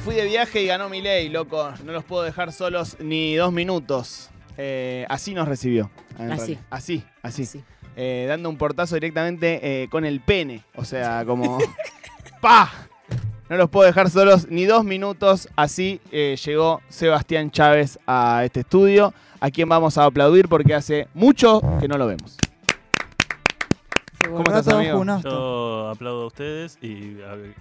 Me fui de viaje y ganó mi ley, loco. No los puedo dejar solos ni dos minutos. Eh, así nos recibió. en Así. Así, así. Sí. Eh, dando un portazo directamente eh, con el pene. O sea, como. ¡Pa! No los puedo dejar solos ni dos minutos. Así eh, llegó Sebastián Chávez a este estudio, a quien vamos a aplaudir porque hace mucho que no lo vemos. ¿Cómo estás, amigo? Yo aplaudo a ustedes y a ver,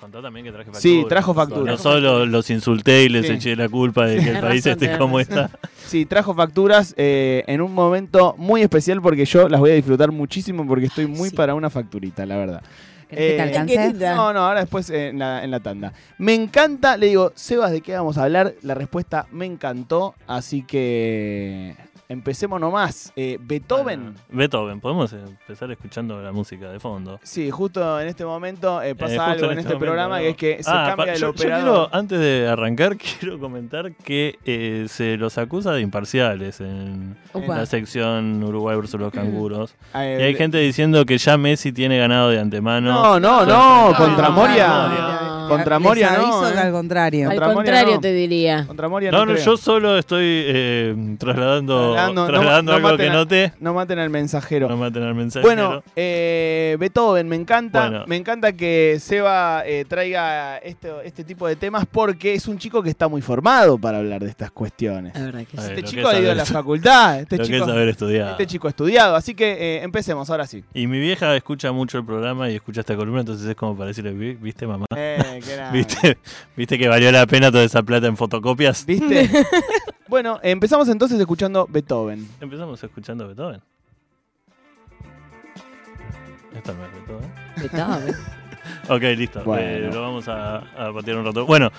contá también que traje factura. Sí, trajo factura. No solo los insulté y les Sí. eché la culpa de que el país esté como está. Sí, trajo facturas eh, en un momento muy especial porque yo las voy a disfrutar muchísimo porque estoy muy Sí. para una facturita, la verdad. ¿Querés que te Eh. No, no, ahora después eh, en, la, en la tanda. Me encanta, le digo, Sebas, ¿de qué vamos a hablar? La respuesta me encantó, así que empecemos nomás. Eh, Beethoven. Ah, Beethoven, podemos empezar escuchando la música de fondo. Sí, justo en este momento eh, pasa Eh, algo en este, momento, programa que es que se Ah, cambia pa- el yo- yo operador. quiero, antes de arrancar, quiero comentar que eh, se los acusa de imparciales en la sección Uruguay versus los canguros. Y hay gente diciendo que ya Messi tiene ganado de antemano. No, no, no, No, contra no, Moria. No. Contra Les Moria aviso no. que eh. al contrario. Al Moria contrario no. te diría. Contra Moria no, No, no, creo. yo solo estoy eh, trasladando, Trasladando, trasladando no algo maten que a- noté. No maten al mensajero. No maten al mensaje. Bueno, eh, Beethoven, me encanta. Bueno. Me encanta que Seba eh, traiga este, este tipo de temas porque es un chico que está muy formado para hablar de estas cuestiones. La verdad que sí. Este chico que ha ido a la facultad. Este lo que chico, es haber estudiado. este chico ha estudiado. Así que eh, empecemos, ahora sí. Y mi vieja escucha mucho el programa y escucha esta columna, entonces es como para decirle, "Vi- ¿viste mamá? Eh, qué grande. ¿Viste? ¿Viste que valió la pena toda esa plata en fotocopias? ¿Viste? bueno, empezamos entonces escuchando Beethoven. Empezamos escuchando Beethoven. Esta no es Beethoven. Beethoven. Ok, listo. Bueno. Eh, lo vamos a, a patear un rato. Bueno,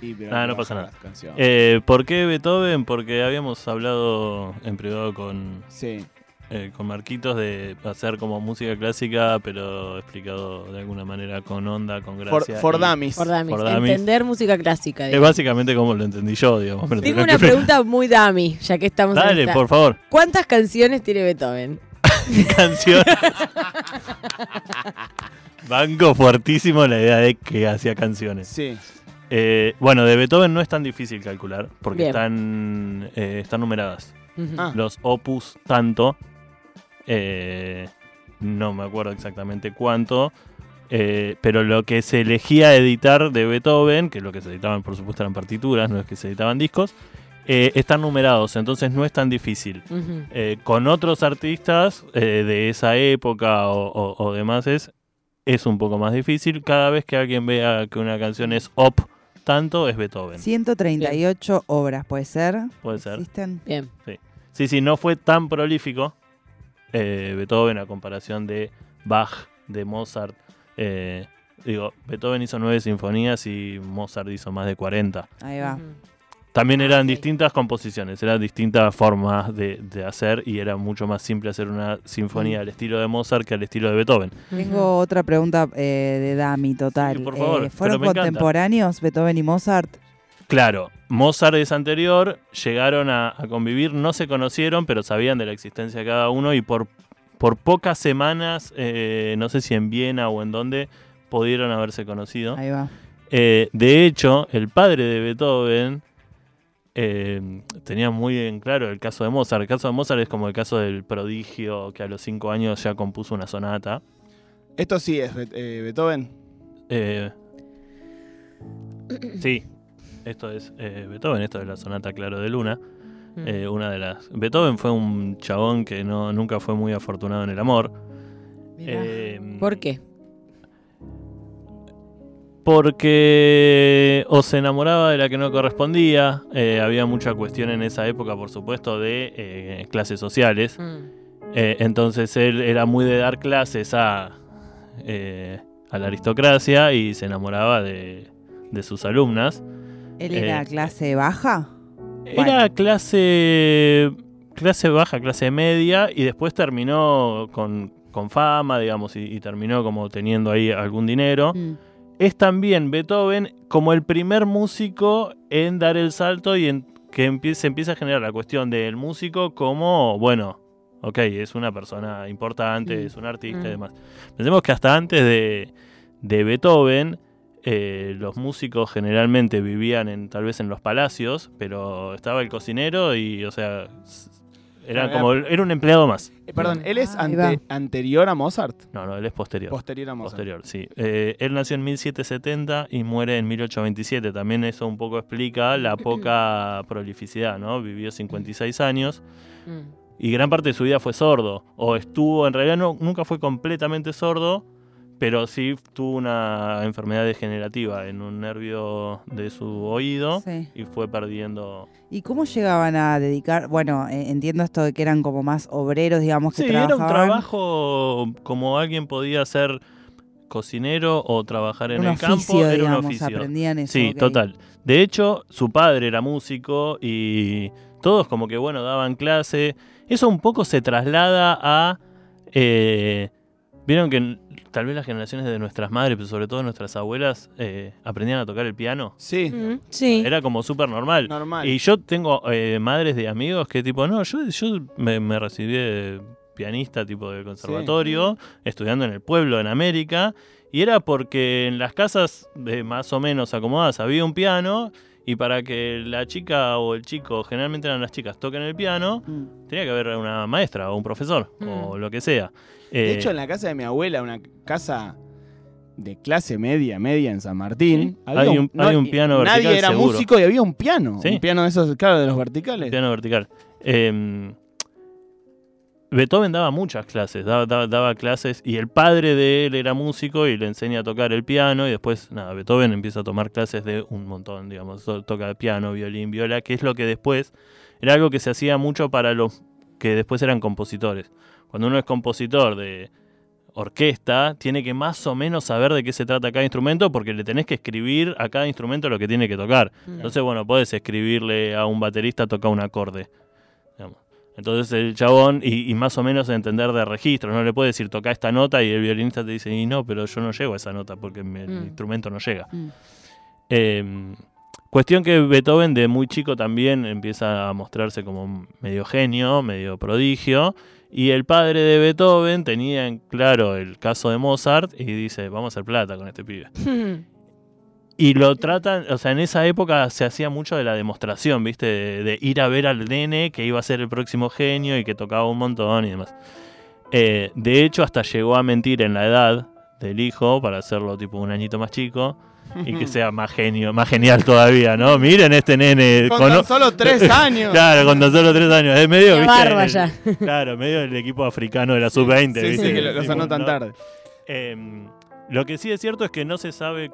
Sí, Ah, no pasa nada. eh, ¿por qué Beethoven? Porque habíamos hablado en privado con, sí. Eh, con Marquitos de hacer como música clásica, pero explicado de alguna manera con onda, con For, gracia. for y- dummies. For dummies. Entender música clásica. Es básicamente como lo entendí yo, digamos. Tengo una que pregunta muy dummy, ya que estamos en Dale, esta- por favor. ¿Cuántas canciones tiene Beethoven? Canciones. Banco fuertísimo la idea de que hacía canciones. Sí. Eh, bueno, de Beethoven no es tan difícil calcular, porque Bien. están, eh, están numeradas. Ah. Los opus tanto, eh, no me acuerdo exactamente cuánto, eh, pero lo que se elegía editar de Beethoven, que lo que se editaban por supuesto eran partituras, no es que se editaban discos, eh, están numerados, entonces no es tan difícil. Eh, con otros artistas eh, de esa época o, o- o demás es, es un poco más difícil. Cada vez que alguien vea que una canción es op tanto, es Beethoven. 138 obras, ¿puede ser? Puede ser. ¿Existen? Bien. Sí, sí, no fue tan prolífico eh, Beethoven a comparación de Bach, de Mozart. eh, digo, Beethoven hizo nueve sinfonías y Mozart hizo más de 40. Ahí va. También Ah, eran distintas composiciones, eran distintas formas de, de hacer y era mucho más simple hacer una sinfonía Mm. al estilo de Mozart que al estilo de Beethoven. Tengo otra pregunta eh, de Dami total. Sí, por favor, Eh, ¿Fueron contemporáneos Beethoven y Mozart? Claro, Mozart es anterior, llegaron a, a convivir, no se conocieron, pero sabían de la existencia de cada uno y por, por pocas semanas, eh, no sé si en Viena o en dónde, pudieron haberse conocido. Ahí va. Eh, de hecho, el padre de Beethoven eh, tenía muy en claro el caso de Mozart. El caso de Mozart es como el caso del prodigio que a los cinco años ya compuso una sonata. Esto sí es Be- eh, Beethoven. Eh, sí, esto es eh, Beethoven, esto es la sonata Claro de Luna. Mm. Eh, una de las. Beethoven fue un chabón que no, nunca fue muy afortunado en el amor. Eh, ¿Por qué? Porque o se enamoraba de la que no correspondía. eh, había mucha cuestión en esa época, por supuesto, de eh, clases sociales. Mm. Eh, entonces él era muy de dar clases a, eh, a la aristocracia y se enamoraba de, de sus alumnas. ¿Él era eh, clase baja? Era clase clase baja, clase media y después terminó con, con fama, digamos, y, y terminó como teniendo ahí algún dinero. Mm. Es también Beethoven como el primer músico en dar el salto y en que empie- se empieza a generar la cuestión del músico como, bueno, ok, es una persona importante, Mm. es un artista y Mm. demás. Pensemos que hasta antes de, de Beethoven, eh, los músicos generalmente vivían en tal vez en los palacios, pero estaba el cocinero y, o sea, era como era un empleado más. Eh, perdón, ¿él es ante- va. anterior a Mozart? No, no, él es posterior. Posterior a Mozart. Posterior, sí. Eh, él nació en 1770 y muere en 1827. También eso un poco explica la poca prolificidad, ¿no? Vivió 56 años Mm. y gran parte de su vida fue sordo. O estuvo, en realidad no, nunca fue completamente sordo, pero sí tuvo una enfermedad degenerativa en un nervio de su oído Sí. y fue perdiendo... ¿Y cómo llegaban a dedicar? Bueno, eh, entiendo esto de que eran como más obreros, digamos, que Sí, era trabajaban. un trabajo como alguien podía ser cocinero o trabajar en un el campo, era digamos, un oficio. aprendían eso. Sí, total. De hecho, su padre era músico y todos como que, bueno, daban clase. Eso un poco se traslada a... eh, Vieron que tal vez las generaciones de nuestras madres, pero sobre todo nuestras abuelas, eh, aprendían a tocar el piano. Sí, Mm, Sí. Era como súper normal. normal. Y yo tengo eh, madres de amigos que tipo, no, yo, yo me, me recibí de pianista tipo de conservatorio, estudiando en el pueblo en América, y era porque en las casas de más o menos acomodadas había un piano, y para que la chica o el chico, generalmente eran las chicas, toquen el piano, Mm. tenía que haber una maestra o un profesor, o Mm. lo que sea. De Eh, hecho, en la casa de mi abuela, una casa de clase media, media en San Martín, Sí, hay un- hay un piano Nadie vertical era seguro. músico y había un piano. Sí. Un piano de esos, claro, de los verticales. piano vertical. Eh, Beethoven daba muchas clases, daba, daba- daba clases y el padre de él era músico y le enseña a tocar el piano y después, nada, Beethoven empieza a tomar clases de un montón, digamos, to- toca piano, violín, viola, que es lo que después era algo que se hacía mucho para los que después eran compositores. Cuando uno es compositor de orquesta, tiene que más o menos saber de qué se trata cada instrumento porque le tenés que escribir a cada instrumento lo que tiene que tocar. Entonces, bueno, podés escribirle a un baterista tocar un acorde. Entonces el chabón, y, y más o menos entender de registro, no le puede decir toca esta nota y el violinista te dice, y no, pero yo no llego a esa nota porque mi- el Mm. instrumento no llega. Mm. Eh, cuestión que Beethoven de muy chico también empieza a mostrarse como medio genio, medio prodigio. Y el padre de Beethoven tenía en claro el caso de Mozart y dice, vamos a hacer plata con este pibe. Y lo tratan, o sea, en esa época se hacía mucho de la demostración, ¿viste? De, de ir a ver al nene que iba a ser el próximo genio y que tocaba un montón y demás. Eh, de hecho, hasta llegó a mentir en la edad del hijo para hacerlo tipo un añito más chico y que sea más genio, más genial todavía, ¿no? Miren este nene. Con tan solo tres años. Claro, con tan solo tres años. Es medio, Qué ¿viste? barba El- ya. Claro, medio el equipo africano de la sub-20, Sí, ¿viste? sí, que no- tarde. eh, lo que sí es cierto es que no se sabe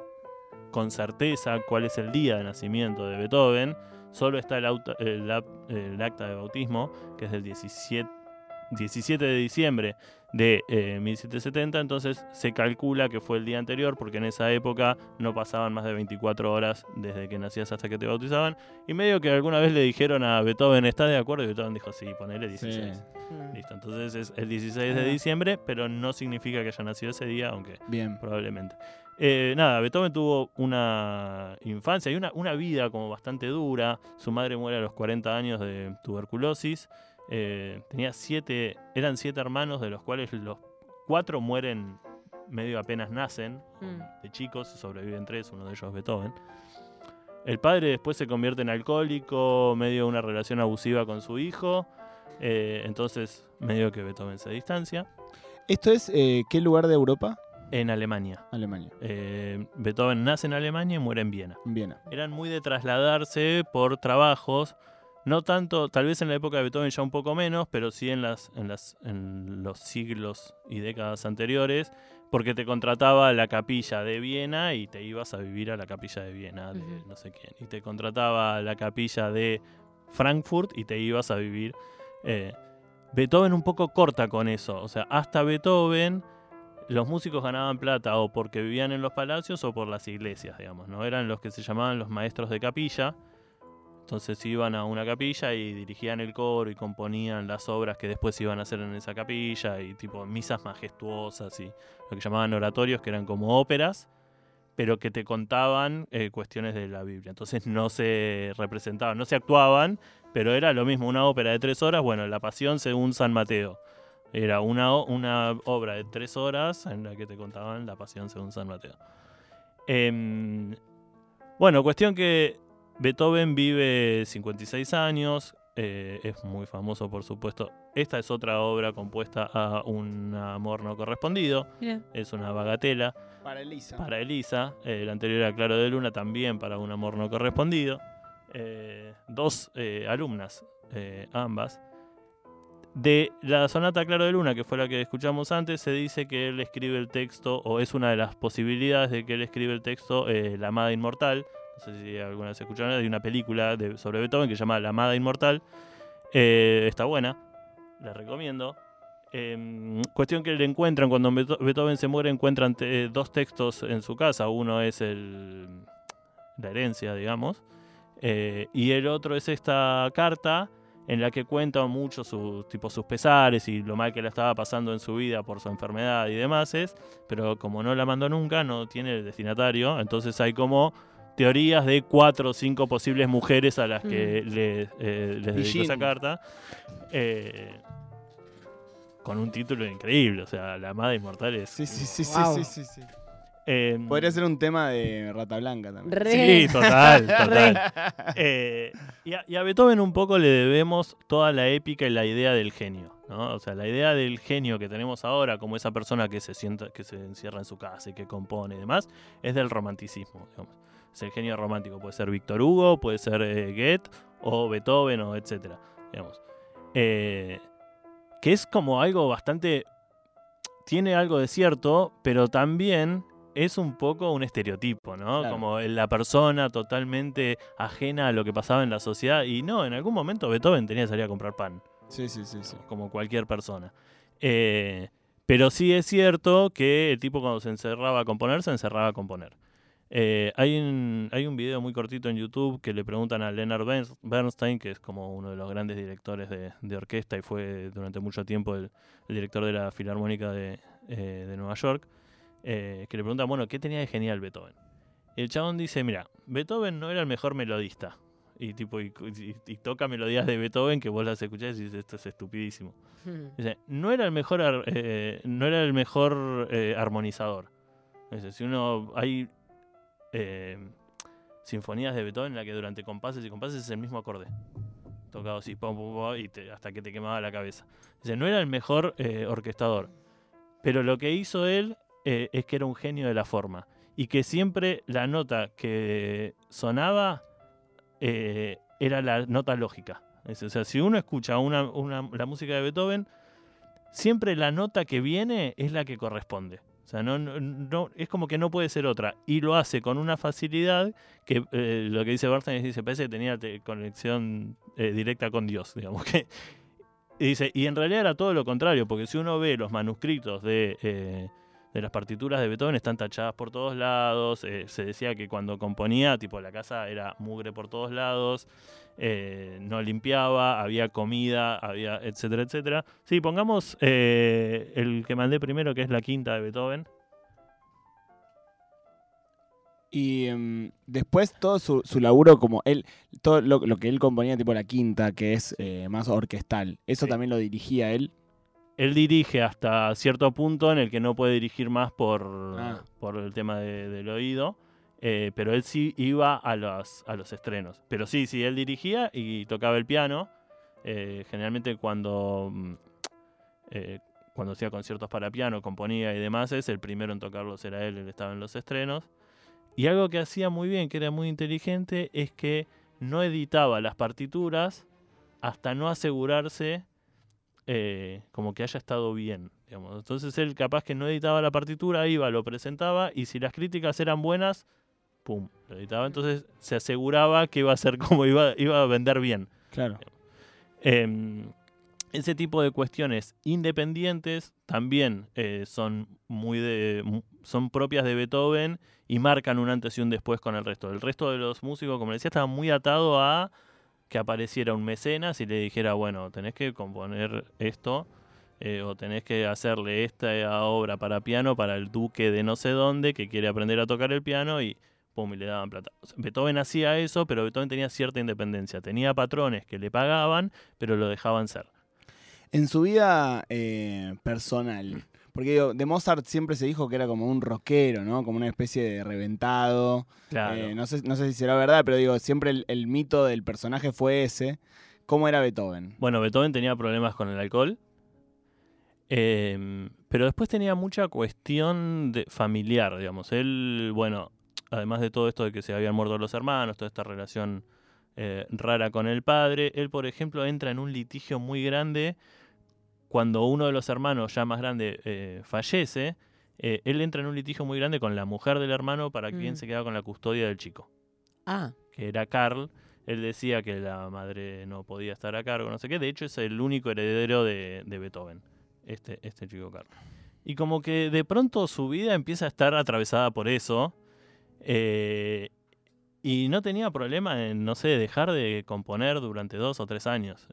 con certeza cuál es el día de nacimiento de Beethoven. Solo está el, auto- el acta de bautismo, que es del 17, 17 de diciembre de eh, 1770. Entonces se calcula que fue el día anterior, porque en esa época no pasaban más de 24 horas desde que nacías hasta que te bautizaban. Y medio que alguna vez le dijeron a Beethoven, ¿está de acuerdo? Y Beethoven dijo, sí, ponele 16. Sí. Listo, entonces es el 16 de diciembre, pero no significa que haya nacido ese día, aunque Bien. probablemente. Eh, nada, Beethoven tuvo una infancia y una, una vida como bastante dura. Su madre muere a los 40 años de tuberculosis. Eh, tenía siete, eran siete hermanos, de los cuales los cuatro mueren medio apenas nacen, Mm. de chicos, sobreviven tres, uno de ellos Beethoven. El padre después se convierte en alcohólico, medio una relación abusiva con su hijo. eh, entonces, medio que Beethoven se distancia. ¿Esto es eh, qué lugar de Europa? En Alemania. Alemania. Eh, Beethoven nace en Alemania y muere en Viena. En Viena. Eran muy de trasladarse por trabajos, no tanto, tal vez en la época de Beethoven ya un poco menos, pero sí en, las, en, las, en los siglos y décadas anteriores, porque te contrataba la capilla de Viena y te ibas a vivir a la capilla de Viena, de no sé quién, y te contrataba la capilla de Frankfurt y te ibas a vivir. eh, Beethoven un poco corta con eso, o sea, hasta Beethoven los músicos ganaban plata o porque vivían en los palacios o por las iglesias, digamos, ¿no? Eran los que se llamaban los maestros de capilla. Entonces iban a una capilla y dirigían el coro y componían las obras que después iban a hacer en esa capilla y tipo misas majestuosas y lo que llamaban oratorios que eran como óperas, pero que te contaban eh, cuestiones de la Biblia. Entonces no se representaban, no se actuaban, pero era lo mismo, una ópera de tres horas, bueno, la pasión según San Mateo. Era una, una obra de tres horas en la que te contaban la pasión según San Mateo. Em, bueno, cuestión que Beethoven vive 56 años, eh, es muy famoso por supuesto. Esta es otra obra compuesta a un amor no correspondido, es una bagatela Para Elisa. para Elisa, eh, la anterior era Claro de Luna también para un amor no correspondido. Eh, dos eh, alumnas, eh, ambas. De la sonata Claro de Luna, que fue la que escuchamos antes, se dice que él escribe el texto, o es una de las posibilidades de que él escribe el texto, eh, La Amada Inmortal. No sé si alguna vez escucharon, hay una película de- sobre Beethoven que se llama La Amada Inmortal. Eh, está buena, la recomiendo. Em, cuestión que le encuentran, cuando Beetho- Beethoven se muere, encuentran te- dos textos en su casa. Uno es el, la herencia, digamos, eh, y el otro es esta carta en la que cuenta mucho sus, tipo, sus pesares y lo mal que la estaba pasando en su vida por su enfermedad y demás, es, pero como no la mandó nunca, no tiene el destinatario, entonces hay como teorías de cuatro o cinco posibles mujeres a las que le, eh, les dedicó Jean. esa carta. eh, con un título increíble, o sea, La Amada Inmortal es... Sí, sí, sí, Wow. sí, sí, sí, sí. Eh, Podría ser un tema de Rata Blanca también. Re. Sí, total, total. Eh, y, a, y a Beethoven un poco le debemos toda la épica y la idea del genio, ¿no? O sea, la idea del genio que tenemos ahora, como esa persona que se sienta, que se encierra en su casa y que compone y demás, es del romanticismo, digamos. Es el genio romántico, puede ser Víctor Hugo, puede ser eh, Goethe o Beethoven o etcétera, digamos. Eh, que es como algo bastante tiene algo de cierto, pero también es un poco un estereotipo, ¿no? Claro. Como la persona totalmente ajena a lo que pasaba en la sociedad. Y no, en algún momento Beethoven tenía que salir a comprar pan, Sí, sí, sí, sí. como cualquier persona. Eh, pero sí es cierto que el tipo cuando se encerraba a componer, se encerraba a componer. Eh, hay, un, hay un video muy cortito en YouTube que le preguntan a Leonard Bern- Bernstein, que es como uno de los grandes directores de, de orquesta y fue durante mucho tiempo el, el director de la Filarmónica de, eh, de Nueva York, eh, que le preguntan, bueno, ¿qué tenía de genial Beethoven? Y el chabón dice, mira, Beethoven no era el mejor melodista. Y, tipo, y, y- y toca melodías de Beethoven que vos las escuchás y dices, esto es estupidísimo. Dice, no era el mejor, ar- eh, no era el mejor eh, armonizador. Dice, si uno hay sinfonías de Beethoven en la que durante compases y compases es el mismo acorde. Tocado así, pum, y te- hasta que te quemaba la cabeza. Dice, no era el mejor eh, orquestador. Pero lo que hizo él eh, es que era un genio de la forma. Y que siempre la nota que sonaba eh, era la nota lógica. O sea, si uno escucha una, la música de Beethoven, siempre la nota que viene es la que corresponde. O sea, no, no, es como que no puede ser otra. Y lo hace con una facilidad que eh, lo que dice Bernstein es, dice, parece que tenía te- conexión eh, directa con Dios, digamos. que y dice, y en realidad era todo lo contrario, porque si uno ve los manuscritos de, eh, de las partituras de Beethoven, están tachadas por todos lados. eh, se decía que cuando componía, tipo, la casa era mugre por todos lados, eh, no limpiaba, había comida, había, etcétera, etcétera. Sí, pongamos eh, el que mandé primero, que es la quinta de Beethoven. Y em, después todo su, su laburo como él, todo lo, lo que él componía tipo la quinta, que es más orquestal, ¿eso Sí. también lo dirigía él? Él dirige hasta cierto punto en el que no puede dirigir más por, Ah. por el tema de- del oído. eh, pero él sí iba a los, a los estrenos. Pero sí, sí, él dirigía y tocaba el piano. eh, generalmente cuando, mm, eh, cuando hacía conciertos para piano, componía y demás, es el primero en tocarlos era él, él estaba en los estrenos. Y algo que hacía muy bien, que era muy inteligente, es que no editaba las partituras hasta no asegurarse eh, como que haya estado bien. digamos. Entonces él capaz que no editaba la partitura, iba, lo presentaba y si las críticas eran buenas, pum, lo editaba. Entonces se aseguraba que iba a ser como iba, iba a vender bien. Claro. Em, ese tipo de cuestiones independientes también eh, son muy de son propias de Beethoven y marcan un antes y un después con el resto. El resto de los músicos, como decía, estaban muy atados a que apareciera un mecenas y le dijera, bueno, tenés que componer esto eh, o tenés que hacerle esta obra para piano para el duque de no sé dónde que quiere aprender a tocar el piano y pum, y le daban plata. Beethoven hacía eso, pero Beethoven tenía cierta independencia. Tenía patrones que le pagaban, pero lo dejaban ser. En su vida eh, personal, Porque digo, de Mozart siempre se dijo que era como un rockero, ¿no? Como una especie de reventado. Claro. Eh, no, sé, no sé si será verdad, pero digo, siempre el, el mito del personaje fue ese. ¿Cómo era Beethoven? Bueno, Beethoven tenía problemas con el alcohol. eh, pero después tenía mucha cuestión de familiar, digamos. Él, bueno, además de todo esto de que se habían muerto los hermanos, toda esta relación eh, rara con el padre, él, por ejemplo, entra en un litigio muy grande cuando uno de los hermanos, ya más grande, eh, fallece. eh, él entra en un litigio muy grande con la mujer del hermano para quién Mm. se queda con la custodia del chico Ah, que era Carl, él decía que la madre no podía estar a cargo, no sé qué. De hecho, es el único heredero de, de Beethoven, este, este chico Carl. Y como que de pronto su vida empieza a estar atravesada por eso. eh, y no tenía problema en, no sé, dejar de componer durante dos o tres años.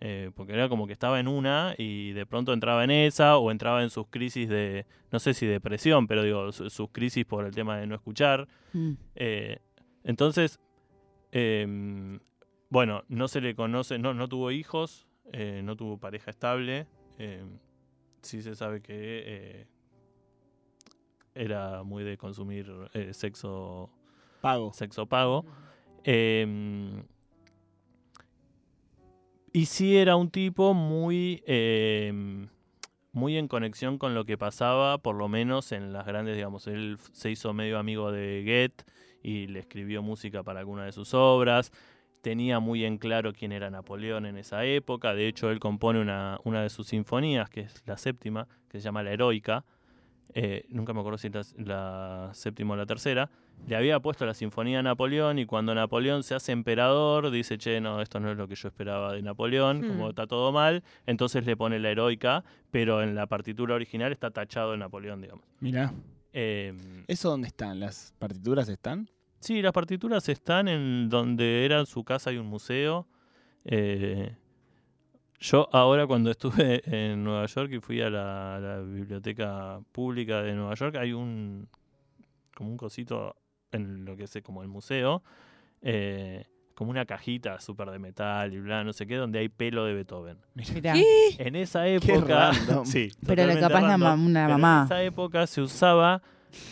Eh, porque era como que estaba en una y de pronto entraba en esa o entraba en sus crisis de, no sé si depresión, pero digo, su- sus crisis por el tema de no escuchar. Mm. Eh, entonces, em, bueno, no se le conoce, no, no tuvo hijos, eh, no tuvo pareja estable. sí se sabe que eh, era muy de consumir eh, sexo, Pago. sexo pago. Y sí era un tipo muy, em, muy en conexión con lo que pasaba, por lo menos en las grandes, digamos, él se hizo medio amigo de Goethe y le escribió música para alguna de sus obras. Tenía muy en claro quién era Napoleón en esa época. De hecho, él compone una, una de sus sinfonías, que es la séptima, que se llama La Heroica. Eh, nunca me acuerdo si la, la séptima o la tercera. Le había puesto la sinfonía a Napoleón y cuando Napoleón se hace emperador, dice, che, no, esto no es lo que yo esperaba de Napoleón, Hmm. como está todo mal, entonces le pone la heroica, pero en la partitura original está tachado el Napoleón, digamos. Mirá. Eh, ¿Eso dónde están? ¿Las partituras están? sí, las partituras están en donde era su casa y un museo. Eh, yo ahora cuando estuve en Nueva York y fui a la, biblioteca pública de Nueva York, hay un como un cosito en lo que es como el museo, eh, como una cajita súper de metal y bla, no sé qué, donde hay pelo de Beethoven. Mirá. En esa época, sí, Pero le capaz la random, una mamá. En esa época se usaba,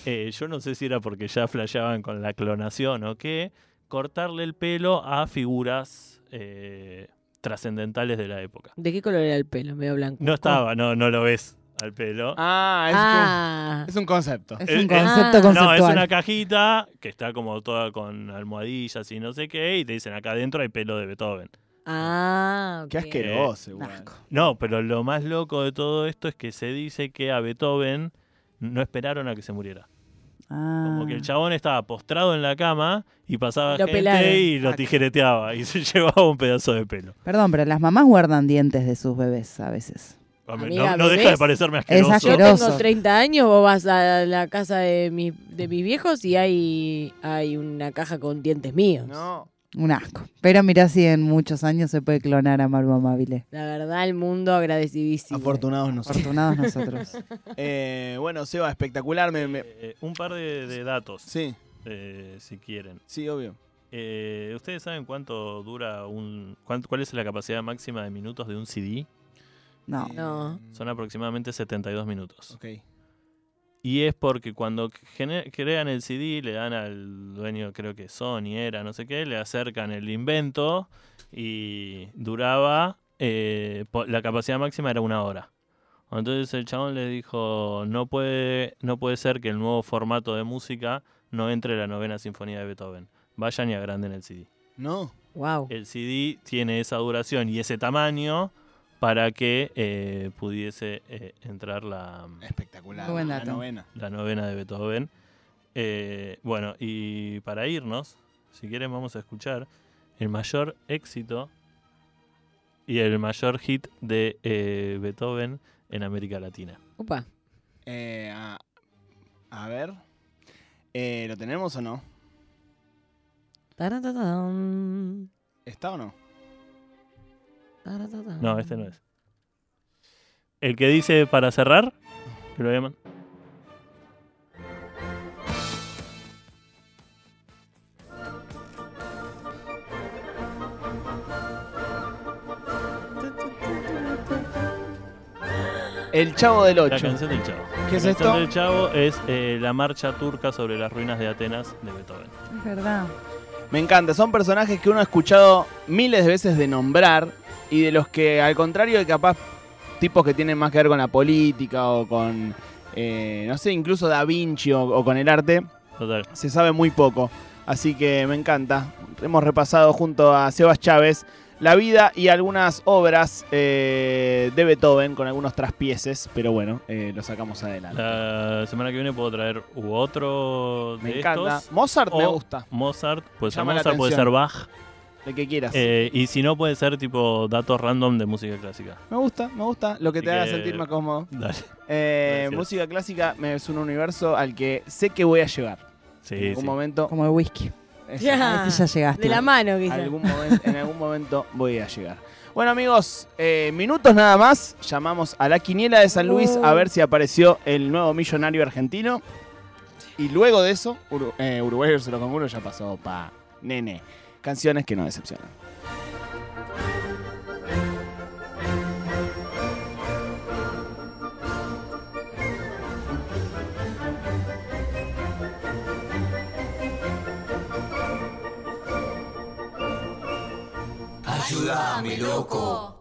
eh, yo no sé si era porque ya flasheaban con la clonación o qué, cortarle el pelo a figuras eh, trascendentales de la época. ¿de qué color era el pelo? Medio blanco. No estaba, no, no lo ves al pelo. Ah, es, Ah, un, es un concepto. Es Eh, un eh, concepto Ah. No, conceptual. es una cajita que está como toda con almohadillas y no sé qué, y te dicen acá adentro hay pelo de Beethoven. ah, Qué ok. asqueroso, igual. asco. No, pero lo más loco de todo esto es que se dice que a Beethoven no esperaron a que se muriera. Ah. Como que el chabón estaba postrado en la cama y pasaba Lo gente pelaron. y lo tijereteaba y se llevaba un pedazo de pelo. Perdón, pero las mamás guardan dientes de sus bebés a veces. Amiga, no, no deja de parecerme Es asqueroso. Yo asqueroso. tengo 30 años, vos vas a la casa de, mi- de mis viejos y hay, hay una caja con dientes míos. No. Un asco. Pero mirá si en muchos años se puede clonar a Maru Amabile. La verdad, el mundo agradecidísimo. Afortunados nosotros. Afortunados nosotros. Eh, bueno, Seba, espectacular. Me, me- Eh, un par de, de datos, Sí, eh, si quieren. sí, obvio. Eh, ¿Ustedes saben cuánto dura un... cuánto- cuál es la capacidad máxima de minutos de un CD? No. No. Son aproximadamente 72 minutos. Ok. Y es porque cuando crean el CD, le dan al dueño, creo que Sony era, no sé qué, le acercan el invento y duraba, eh, la capacidad máxima era una hora. Entonces el chabón le dijo, no puede, no puede ser que el nuevo formato de música no entre la novena sinfonía de Beethoven. Vayan y agranden el CD. No. Wow. El CD tiene esa duración y ese tamaño para que eh, pudiese eh, entrar la, Espectacular. Muy buen La novena. la novena de Beethoven. Eh, bueno, y para irnos, si quieren vamos a escuchar el mayor éxito y el mayor hit de eh, Beethoven en América Latina. Opa. Eh, a, a ver. Eh, ¿Lo tenemos o no? ¿Está o no? No, este no es. El que dice para cerrar, que lo llaman. El Chavo del La 8. canción del Chavo. ¿Qué es la esto? canción del Chavo es eh, la marcha turca sobre las ruinas de Atenas de Beethoven. Es verdad. Me encanta, son personajes que uno ha escuchado miles de veces de nombrar y de los que, al contrario de capaz tipos que tienen más que ver con la política o con, eh, no sé, incluso Da Vinci o, o con el arte, Total. se sabe muy poco. Así que me encanta. Hemos repasado junto a Sebas Chávez la vida y algunas obras eh, de Beethoven con algunos traspieces, pero bueno, eh, lo sacamos adelante. La semana que viene puedo traer u otro de me encanta. estos. Mozart me gusta, Mozart, puede ser Llama la Mozart, puede atención. ser Bach. el que quieras. eh, y si no, puede ser tipo datos random de música clásica. me gusta, me gusta, lo que Así te haga que- sentir más cómodo. Dale. Eh, Gracias. música clásica me- es un universo al que sé que voy a llegar. Sí, en algún sí. momento. Como el whisky. Ya. Ya llegaste. De la mano, quizás. algún en algún momento voy a llegar. Bueno amigos, eh, minutos nada más. Llamamos a la quiniela de San Luis a ver si apareció el nuevo millonario argentino. Y luego de eso, eh, Uruguay versus los ya pasó pa' nene. Canciones que no decepcionan. Ayúdame, loco.